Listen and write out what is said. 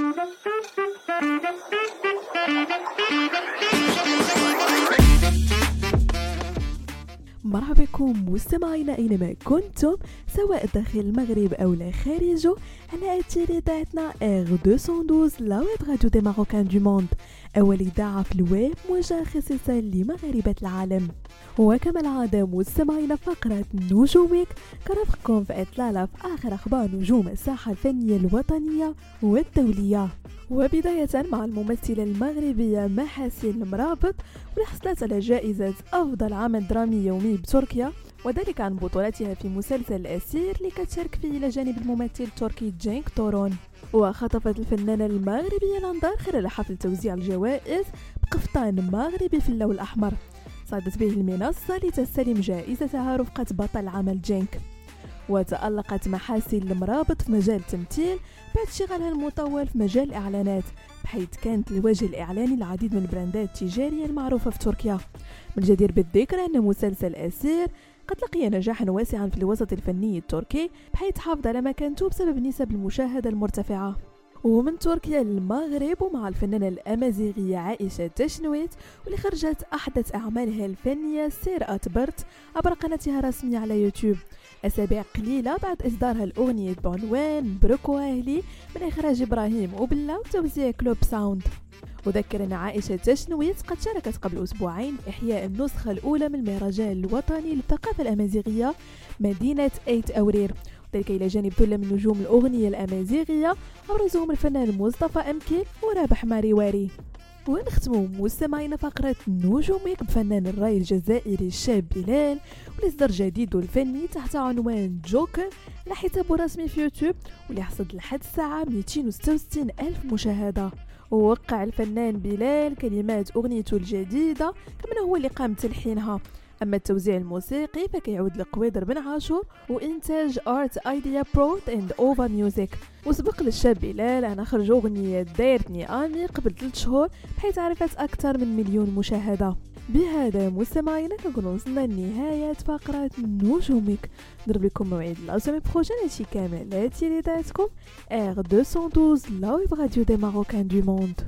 Thank you. مرحبا بكم مستمعينا اينما كنتم سواء داخل المغرب أو لا خارجه على اثير اذاعتنا R 212 la web radio des Marocains du monde. اول اذاعه في الويب موجهه خصيصا لمغاربة العالم. وكما العادة مستمعينا فقرة نجومك. كرفقكم في إطلالة في آخر أخبار نجوم الساحة الفنية الوطنية والدولية. وبداية مع الممثلة المغربية محاسن المرابط واللي حصلت على جائزة أفضل عمل درامي يومي بتركيا وذلك عن بطولتها في مسلسل الأسير اللي كتشارك فيه إلى جانب الممثل التركي جينك تورون. وخطفت الفنانة المغربية الأنظار خلال حفل توزيع الجوائز بقفطان مغربي في اللون الأحمر. صعدت به المنصة لتستلم جائزتها رفقة بطل عمل جينك. وتألقت محاسن المرابط في مجال التمثيل بعد اشتغالها المطول في مجال الإعلانات بحيث كانت الوجه الإعلاني للعديد من البراندات التجارية المعروفة في تركيا. من الجدير بالذكر أن مسلسل أسير قد لقي نجاحا واسعا في الوسط الفني التركي بحيث حافظ على مكانته بسبب نسب المشاهدة المرتفعة. ومن تركيا للمغرب ومع الفنانة الأمازيغية عائشة تشنويت واللي خرجت أحدث أعمالها الفنية سير أتبرت عبر قناتها الرسمية على يوتيوب. أسابيع قليلة بعد إصدارها الأغنية بعنوان بروكو أهلي من إخراج إبراهيم وبلا وتوزيع كلوب ساوند. وذكر أن عائشة تشنويت قد شاركت قبل أسبوعين في إحياء النسخة الأولى من المهرجان الوطني للثقافة الأمازيغية مدينة أيت أورير. ذلك إلى جانب ثلة من نجوم الأغنية الأمازيغية أبرزهم الفنان مصطفى أمكي ورابح ماريواري ونختم مستمعين فقرة نجومك بفنان الرأي الجزائري الشاب بلال واللي صدر جديده الفني تحت عنوان جوكر على حسابه الرسمي في يوتيوب واللي حصد لحد الساعة 266 ألف مشاهدة. ووقع الفنان بلال كلمات أغنيته الجديدة كما هو اللي قام بتلحينها. أما التوزيع الموسيقي فكيعود لقويدر بن عاشور وإنتاج Art Idea Prod and أوفا Music وسبق للشاب بلال أن أخرج أغنية دايرتني آمي قبل ثلاث شهور بحيث عرفت أكثر من مليون مشاهدة. بهذا مستمعينا كنكون وصلنا لنهاية فقرة نجومك. نضرب لكم موعد la semaine prochaine هادشي كامل. على أثير إذاعتكم. R 212 la web radio des Marocains du monde